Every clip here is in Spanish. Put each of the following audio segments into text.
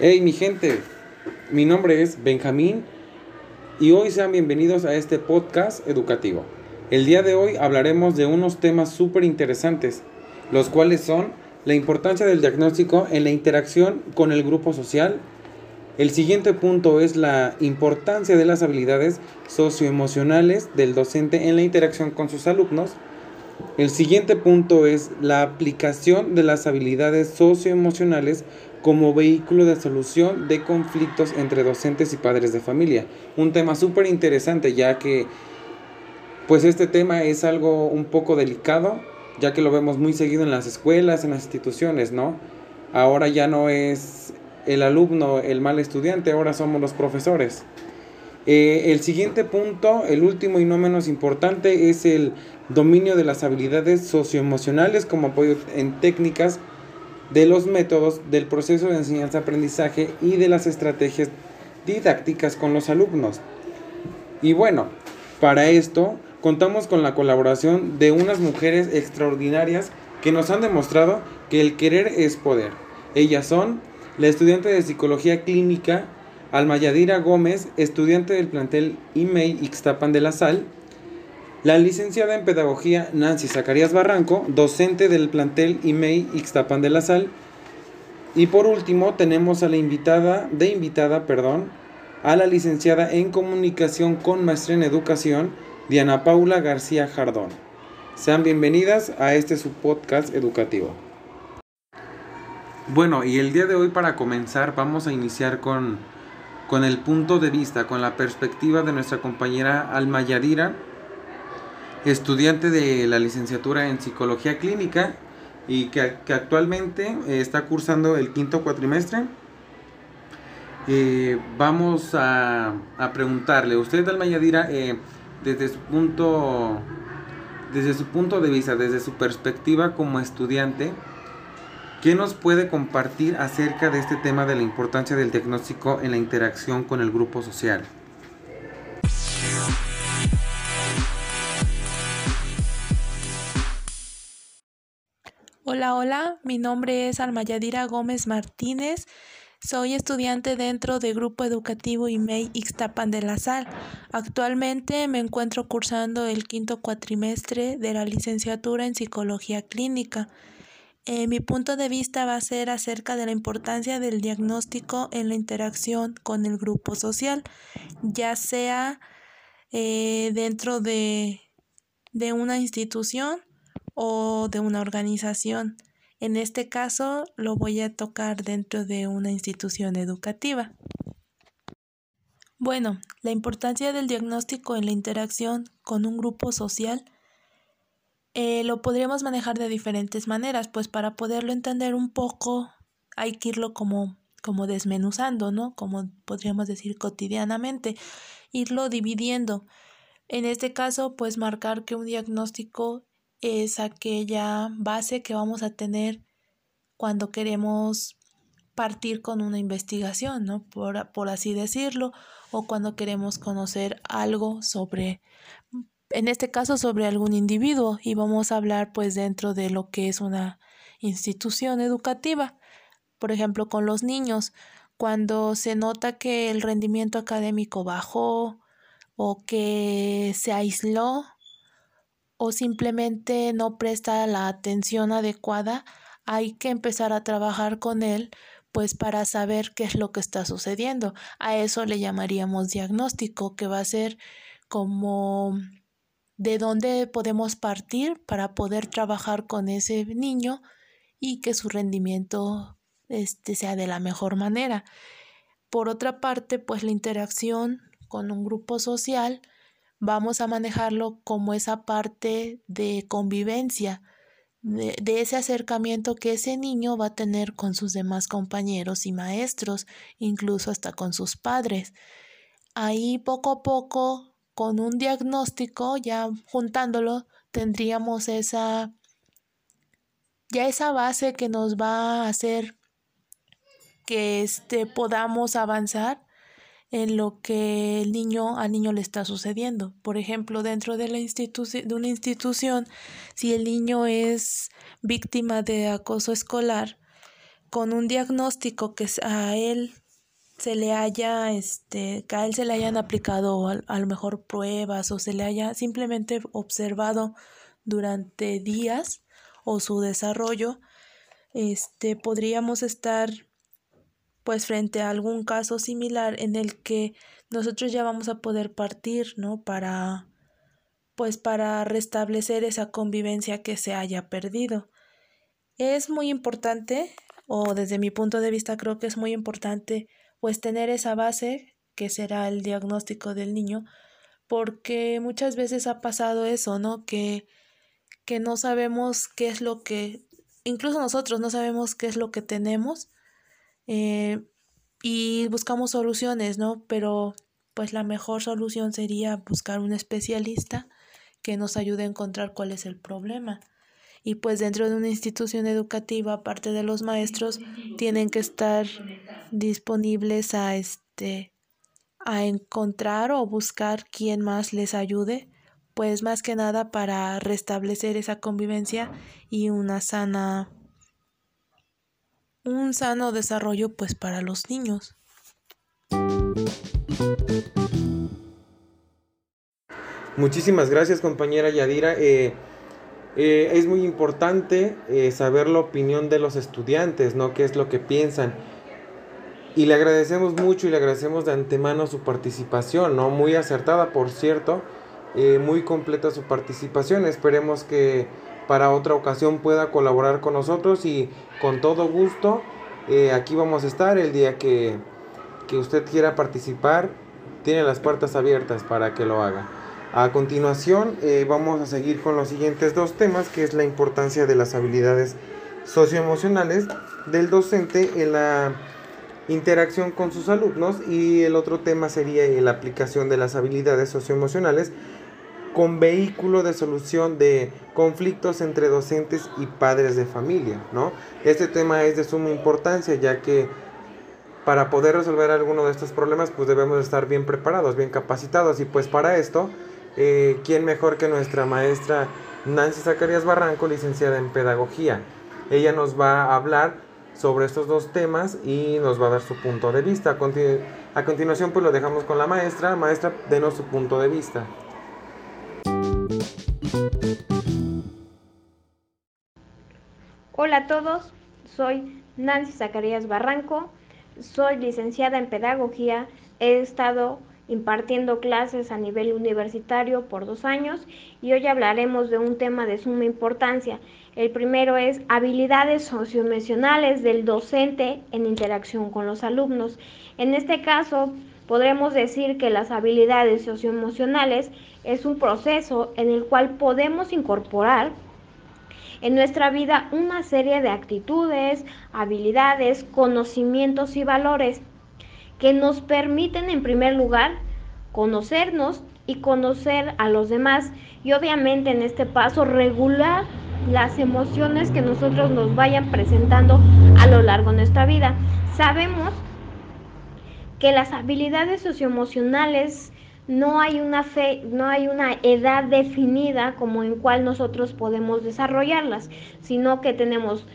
Hey mi gente, mi nombre es Benjamín y hoy sean bienvenidos a este podcast educativo. El día de hoy hablaremos de unos temas súper interesantes, los cuales son la importancia del diagnóstico en la interacción con el grupo social. El siguiente punto es la importancia de las habilidades socioemocionales del docente en la interacción con sus alumnos. El siguiente punto es la aplicación de las habilidades socioemocionales como vehículo de solución de conflictos entre docentes y padres de familia. Un tema súper interesante ya que pues este tema es algo un poco delicado, ya que lo vemos muy seguido en las escuelas, en las instituciones, ¿no? Ahora ya no es el alumno el mal estudiante, ahora somos los profesores. Eh, el siguiente punto, el último y no menos importante, es el dominio de las habilidades socioemocionales como apoyo en técnicas de los métodos del proceso de enseñanza-aprendizaje y de las estrategias didácticas con los alumnos. Y bueno, para esto contamos con la colaboración de unas mujeres extraordinarias que nos han demostrado que el querer es poder. Ellas son la estudiante de psicología clínica Almayadira Gómez, estudiante del plantel IMEI Ixtapan de la Sal, la licenciada en Pedagogía Nancy Zacarías Barranco, docente del plantel IMEI Ixtapan de la Sal. Y por último tenemos a la invitada, de invitada, perdón, a la licenciada en Comunicación con Maestría en Educación, Diana Paula García Jardón. Sean bienvenidas a este su podcast educativo. Bueno, y el día de hoy para comenzar vamos a iniciar con, con el punto de vista, con la perspectiva de nuestra compañera Alma Yadira estudiante de la licenciatura en psicología clínica y que, actualmente eh, está cursando el quinto cuatrimestre. Eh, vamos a, preguntarle, usted Alma Yadira, eh, desde su punto desde su punto de vista, desde su perspectiva como estudiante, ¿qué nos puede compartir acerca de este tema de la importancia del diagnóstico en la interacción con el grupo social? Hola, hola, mi nombre es Almayadira Gómez Martínez. Soy estudiante dentro del Grupo Educativo IMEI Ixtapan de la Sal. Actualmente me encuentro cursando el quinto cuatrimestre de la licenciatura en Psicología Clínica. Eh, mi punto de vista va a ser acerca de la importancia del diagnóstico en la interacción con el grupo social, ya sea eh, dentro de, de una institución o de una organización. En este caso lo voy a tocar dentro de una institución educativa. Bueno, la importancia del diagnóstico en la interacción con un grupo social eh, lo podríamos manejar de diferentes maneras, pues para poderlo entender un poco hay que irlo como, como desmenuzando, ¿no? Como podríamos decir cotidianamente, irlo dividiendo. En este caso, pues marcar que un diagnóstico es aquella base que vamos a tener cuando queremos partir con una investigación, ¿no? Por, por, así decirlo, o cuando queremos conocer algo sobre, en este caso, sobre algún individuo, y vamos a hablar pues dentro de lo que es una institución educativa. Por ejemplo, con los niños, cuando se nota que el rendimiento académico bajó o que se aisló o simplemente no presta la atención adecuada, hay que empezar a trabajar con él pues para saber qué es lo que está sucediendo. A eso le llamaríamos diagnóstico, que va a ser como de dónde podemos partir para poder trabajar con ese niño y que su rendimiento este, sea de la mejor manera. Por otra parte, pues la interacción con un grupo social vamos a manejarlo como esa parte de convivencia, de, ese acercamiento que ese niño va a tener con sus demás compañeros y maestros, incluso hasta con sus padres. Ahí poco a poco, con un diagnóstico, ya juntándolo, tendríamos esa, ya esa base que nos va a hacer que este, podamos avanzar en lo que el niño al niño le está sucediendo. Por ejemplo, dentro de la de una institución, si el niño es víctima de acoso escolar, con un diagnóstico que a él se le haya, este, a él se le hayan aplicado a, lo mejor pruebas o se le haya simplemente observado durante días o su desarrollo, este, podríamos estar pues frente a algún caso similar en el que nosotros ya vamos a poder partir, ¿no? Para pues para restablecer esa convivencia que se haya perdido. Es muy importante, o desde mi punto de vista creo que es muy importante, pues tener esa base que será el diagnóstico del niño, porque muchas veces ha pasado eso, ¿no? Que, que no sabemos qué es lo que, incluso nosotros no sabemos qué es lo que tenemos eh, y buscamos soluciones, ¿no? Pero pues la mejor solución sería buscar un especialista que nos ayude a encontrar cuál es el problema. Y pues dentro de una institución educativa, aparte de los maestros, tienen que estar disponibles a este a encontrar o buscar quién más les ayude, pues más que nada para restablecer esa convivencia y una sana un sano desarrollo pues para los niños. Muchísimas gracias compañera Yadira. Eh, eh, es muy importante eh, saber la opinión de los estudiantes, ¿no? ¿Qué es lo que piensan? Y le agradecemos mucho y le agradecemos de antemano su participación, ¿no? Muy acertada, por cierto, muy completa su participación. Esperemos que para otra ocasión pueda colaborar con nosotros y con todo gusto aquí vamos a estar el día que, que usted quiera participar. Tiene las puertas abiertas para que lo haga. A continuación eh, vamos a seguir con los siguientes dos temas, que es la importancia de las habilidades socioemocionales del docente en la interacción con sus alumnos y el otro tema sería la aplicación de las habilidades socioemocionales con vehículo de solución de conflictos entre docentes y padres de familia, ¿no? Este tema es de suma importancia ya que para poder resolver alguno de estos problemas pues debemos estar bien preparados, bien capacitados y pues para esto eh, ¿quién mejor que nuestra maestra Nancy Zacarías Barranco, licenciada en Pedagogía? Ella nos va a hablar sobre estos dos temas y nos va a dar su punto de vista. A, a continuación, pues lo dejamos con la maestra. Maestra, denos su punto de vista. Hola a todos, soy Nancy Zacarías Barranco, soy licenciada en Pedagogía, he estado impartiendo clases a nivel universitario por dos años y hoy hablaremos de un tema de suma importancia. El primero es habilidades socioemocionales del docente en interacción con los alumnos. En este caso, podremos decir que las habilidades socioemocionales es un proceso en el cual podemos incorporar en nuestra vida una serie de actitudes, habilidades, conocimientos y valores que nos permiten en primer lugar conocernos y conocer a los demás y obviamente en este paso regular las emociones que nosotros nos vayan presentando a lo largo de nuestra vida. Sabemos que las habilidades socioemocionales no hay una fe, no hay una edad definida como en cual nosotros podemos desarrollarlas, sino que tenemos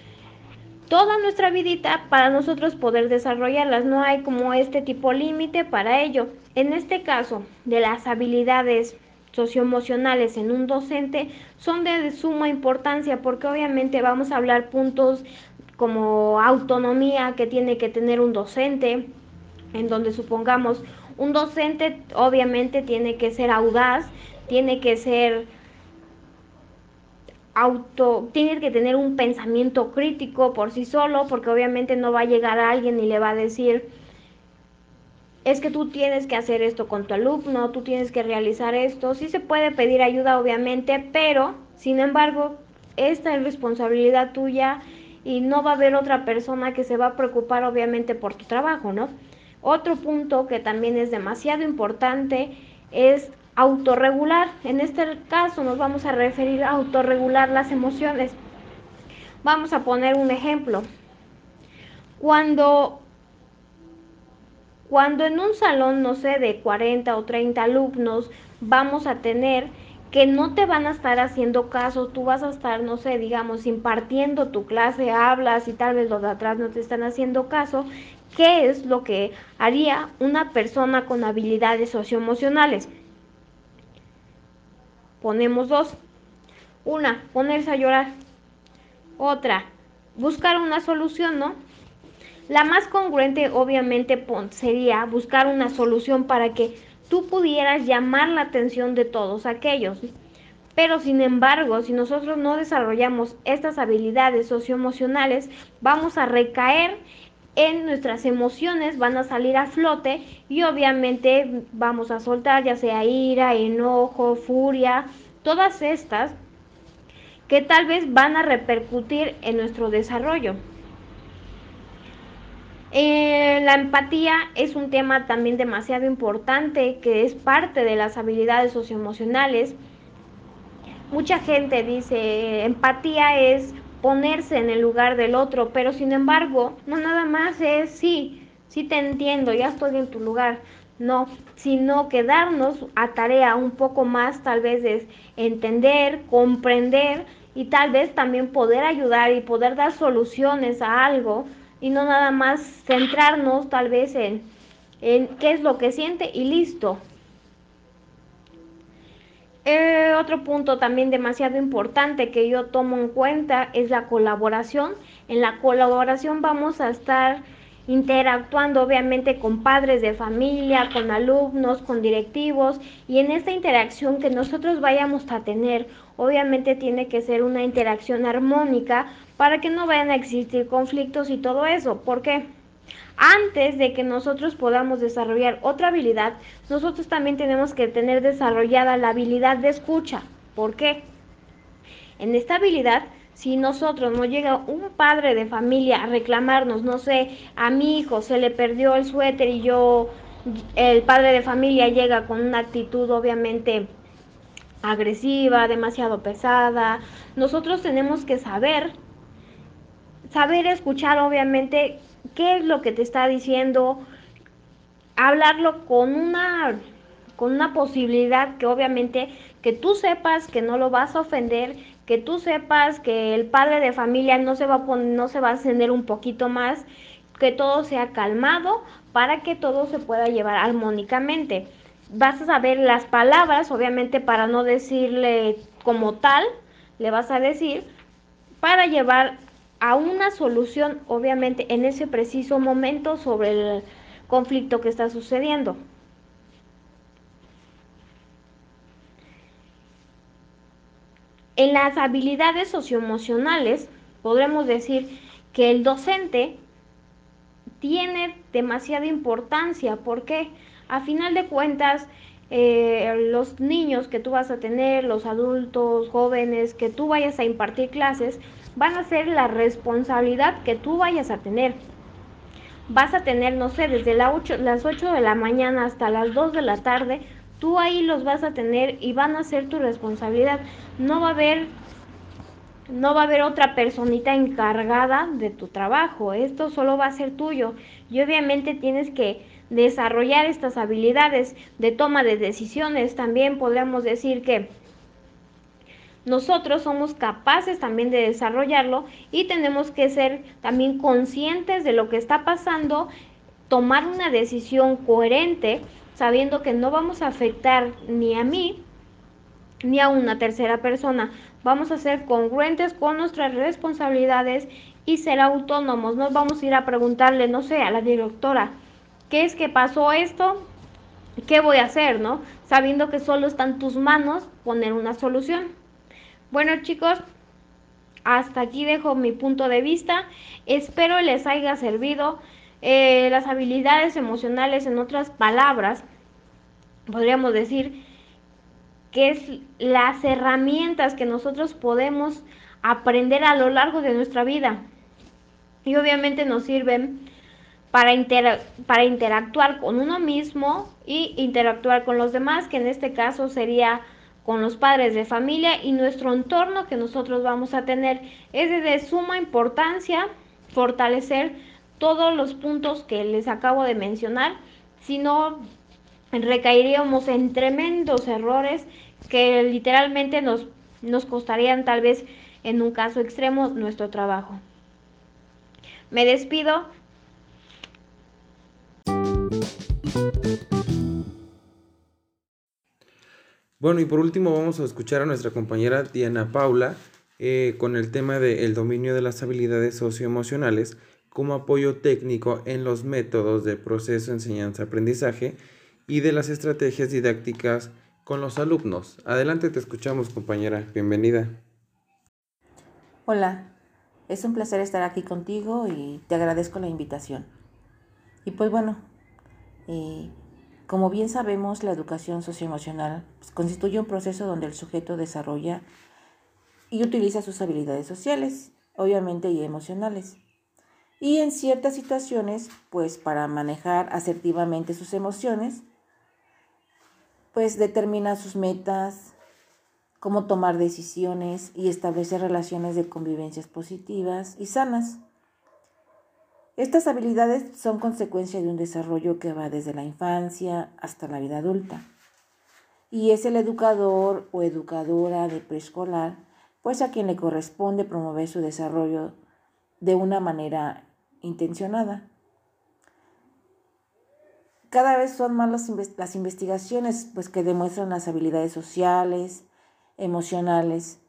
toda nuestra vidita para nosotros poder desarrollarlas. No hay como este tipo límite para ello. En este caso, de las habilidades socioemocionales en un docente son de suma importancia porque obviamente vamos a hablar puntos como autonomía que tiene que tener un docente, en donde supongamos un docente obviamente tiene que ser audaz, tiene que ser auto, tiene que tener un pensamiento crítico por sí solo, porque obviamente no va a llegar a alguien y le va a decir, es que tú tienes que hacer esto con tu alumno, tú tienes que realizar esto. Sí se puede pedir ayuda, obviamente, pero, sin embargo, esta es responsabilidad tuya y no va a haber otra persona que se va a preocupar, obviamente, por tu trabajo, ¿no? Otro punto que también es demasiado importante es autorregular. En este caso nos vamos a referir a autorregular las emociones. Vamos a poner un ejemplo. Cuando, cuando en un salón, no sé, de 40 o 30 alumnos, vamos a tener que no te van a estar haciendo caso, tú vas a estar, no sé, digamos, impartiendo tu clase, hablas y tal vez los de atrás no te están haciendo caso, ¿qué es lo que haría una persona con habilidades socioemocionales? Ponemos dos. Una, ponerse a llorar. Otra, buscar una solución, ¿no? La más congruente obviamente sería buscar una solución para que tú pudieras llamar la atención de todos aquellos. Pero sin embargo, si nosotros no desarrollamos estas habilidades socioemocionales, vamos a recaer en nuestras emociones, van a salir a flote y obviamente vamos a soltar ya sea ira, enojo, furia, todas estas que tal vez van a repercutir en nuestro desarrollo. Eh, la empatía es un tema también demasiado importante que es parte de las habilidades socioemocionales. Mucha gente dice empatía es ponerse en el lugar del otro, pero sin embargo, no nada más es sí, sí te entiendo, ya estoy en tu lugar. No, sino quedarnos a tarea un poco más, tal vez es entender, comprender y tal vez también poder ayudar y poder dar soluciones a algo y no nada más centrarnos tal vez en, en qué es lo que siente y listo. Otro punto también demasiado importante que yo tomo en cuenta es la colaboración. En la colaboración vamos a estar interactuando obviamente con padres de familia, con alumnos, con directivos y en esta interacción que nosotros vayamos a tener, obviamente tiene que ser una interacción armónica para que no vayan a existir conflictos y todo eso. ¿Por qué? Antes de que nosotros podamos desarrollar otra habilidad, nosotros también tenemos que tener desarrollada la habilidad de escucha. ¿Por qué? En esta habilidad, si nosotros no llega un padre de familia a reclamarnos, no sé, a mi hijo se le perdió el suéter y yo, el padre de familia llega con una actitud obviamente agresiva, demasiado pesada, nosotros tenemos que saber saber escuchar obviamente qué es lo que te está diciendo, hablarlo con una con una posibilidad que obviamente que tú sepas que no lo vas a ofender, que tú sepas que el padre de familia no se va a poner, no se va a ascender un poquito más, que todo sea calmado para que todo se pueda llevar armónicamente. Vas a saber las palabras, obviamente para no decirle como tal, le vas a decir para llevar a una solución, obviamente, en ese preciso momento sobre el conflicto que está sucediendo. En las habilidades socioemocionales, podremos decir que el docente tiene demasiada importancia porque a final de cuentas eh, los niños que tú vas a tener, los adultos, jóvenes, que tú vayas a impartir clases, van a ser la responsabilidad que tú vayas a tener. Vas a tener, no sé, desde las 8 de la mañana hasta las 2 de la tarde, tú ahí los vas a tener y van a ser tu responsabilidad. No va a haber no va a haber otra personita encargada de tu trabajo, esto solo va a ser tuyo y obviamente tienes que desarrollar estas habilidades de toma de decisiones. También podríamos decir que nosotros somos capaces también de desarrollarlo y tenemos que ser también conscientes de lo que está pasando, tomar una decisión coherente, sabiendo que no vamos a afectar ni a mí ni a una tercera persona. Vamos a ser congruentes con nuestras responsabilidades y ser autónomos. No vamos a ir a preguntarle, no sé, a la directora, ¿qué es que pasó esto? ¿Qué voy a hacer, no? Sabiendo que solo está en tus manos poner una solución. Bueno chicos, hasta aquí dejo mi punto de vista. Espero les haya servido. Eh, las habilidades emocionales, en otras palabras, podríamos decir que es las herramientas que nosotros podemos aprender a lo largo de nuestra vida. Y obviamente nos sirven para, para interactuar con uno mismo y interactuar con los demás, que en este caso sería con los padres de familia y nuestro entorno que nosotros vamos a tener. Es de suma importancia fortalecer todos los puntos que les acabo de mencionar, si no recaeríamos en tremendos errores que literalmente nos, nos costarían tal vez en un caso extremo nuestro trabajo. Me despido. Bueno, y por último vamos a escuchar a nuestra compañera Diana Paula eh, con el tema del dominio de las habilidades socioemocionales como apoyo técnico en los métodos de proceso enseñanza-aprendizaje y de las estrategias didácticas con los alumnos. Adelante, te escuchamos compañera, bienvenida. Hola, es un placer estar aquí contigo y te agradezco la invitación. Y pues bueno, eh, como bien sabemos, la educación socioemocional pues, constituye un proceso donde el sujeto desarrolla y utiliza sus habilidades sociales, obviamente y emocionales. Y en ciertas situaciones, pues para manejar asertivamente sus emociones, pues determina sus metas, cómo tomar decisiones y establecer relaciones de convivencias positivas y sanas. Estas habilidades son consecuencia de un desarrollo que va desde la infancia hasta la vida adulta. Y es el educador o educadora de preescolar, pues a quien le corresponde promover su desarrollo de una manera intencionada. Cada vez son más las, investigaciones pues, que demuestran las habilidades sociales, emocionales,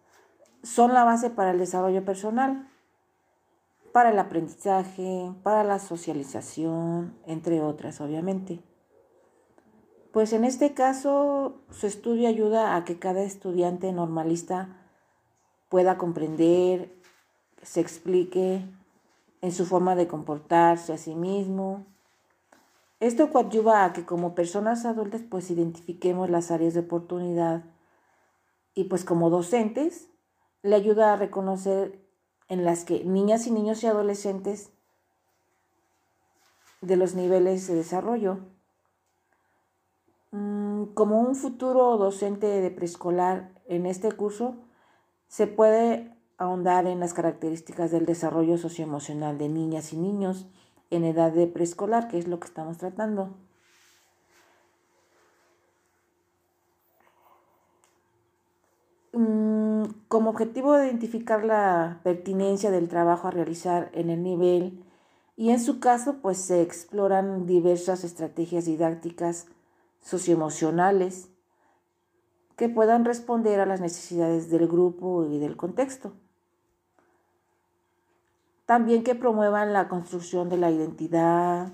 son la base para el desarrollo personal, para el aprendizaje, para la socialización, entre otras, obviamente. Pues en este caso, su estudio ayuda a que cada estudiante normalista pueda comprender, se explique en su forma de comportarse a sí mismo. Esto coadyuva a que como personas adultas pues identifiquemos las áreas de oportunidad y pues como docentes le ayuda a reconocer en las que niñas y niños y adolescentes de los niveles de desarrollo. Mm, como un futuro docente de preescolar en este curso, se puede ahondar en las características del desarrollo socioemocional de niñas y niños en edad de preescolar, que es lo que estamos tratando. Mm, como objetivo de identificar la pertinencia del trabajo a realizar en el nivel y en su caso pues se exploran diversas estrategias didácticas socioemocionales que puedan responder a las necesidades del grupo y del contexto. También que promuevan la construcción de la identidad,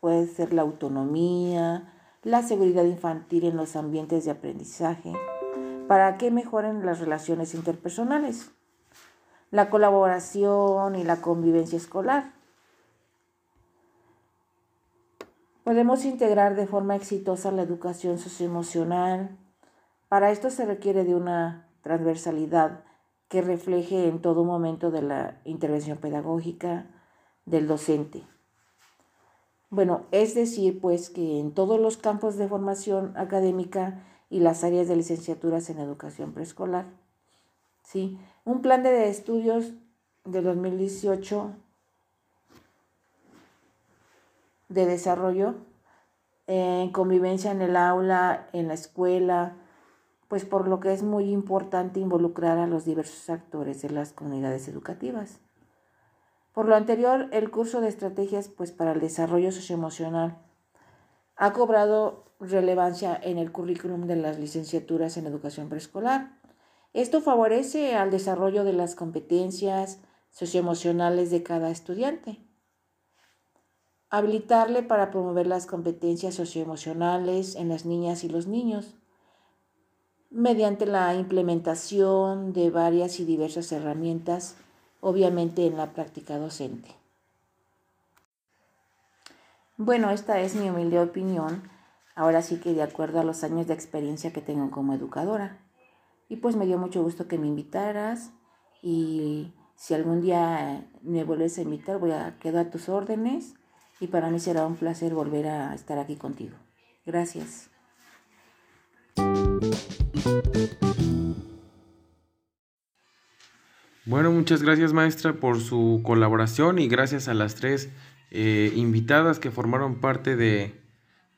puede ser la autonomía, la seguridad infantil en los ambientes de aprendizaje para que mejoren las relaciones interpersonales, la colaboración y la convivencia escolar. Podemos integrar de forma exitosa la educación socioemocional. Para esto se requiere de una transversalidad que refleje en todo momento de la intervención pedagógica del docente. Bueno, es decir, pues que en todos los campos de formación académica y las áreas de licenciaturas en educación preescolar. ¿sí? Un plan de estudios de 2018 de desarrollo en convivencia en el aula, en la escuela, pues por lo que es muy importante involucrar a los diversos actores de las comunidades educativas. Por lo anterior, el curso de estrategias pues para el desarrollo socioemocional ha cobrado relevancia en el currículum de las licenciaturas en educación preescolar. Esto favorece al desarrollo de las competencias socioemocionales de cada estudiante. Habilitarle para promover las competencias socioemocionales en las niñas y los niños mediante la implementación de varias y diversas herramientas, obviamente en la práctica docente. Bueno, esta es mi humilde opinión Ahora sí que de acuerdo a los años de experiencia que tengo como educadora. Y pues me dio mucho gusto que me invitaras y si algún día me vuelves a invitar voy a quedar a tus órdenes y para mí será un placer volver a estar aquí contigo. Gracias. Bueno, muchas gracias maestra por su colaboración y gracias a las tres eh, invitadas que formaron parte de,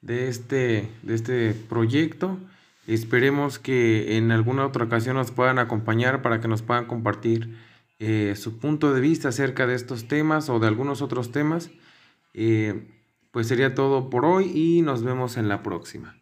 de este, de este proyecto. Esperemos que en alguna otra ocasión nos puedan acompañar para que nos puedan compartir eh, su punto de vista acerca de estos temas o de algunos otros temas. Eh, pues sería todo por hoy y nos vemos en la próxima.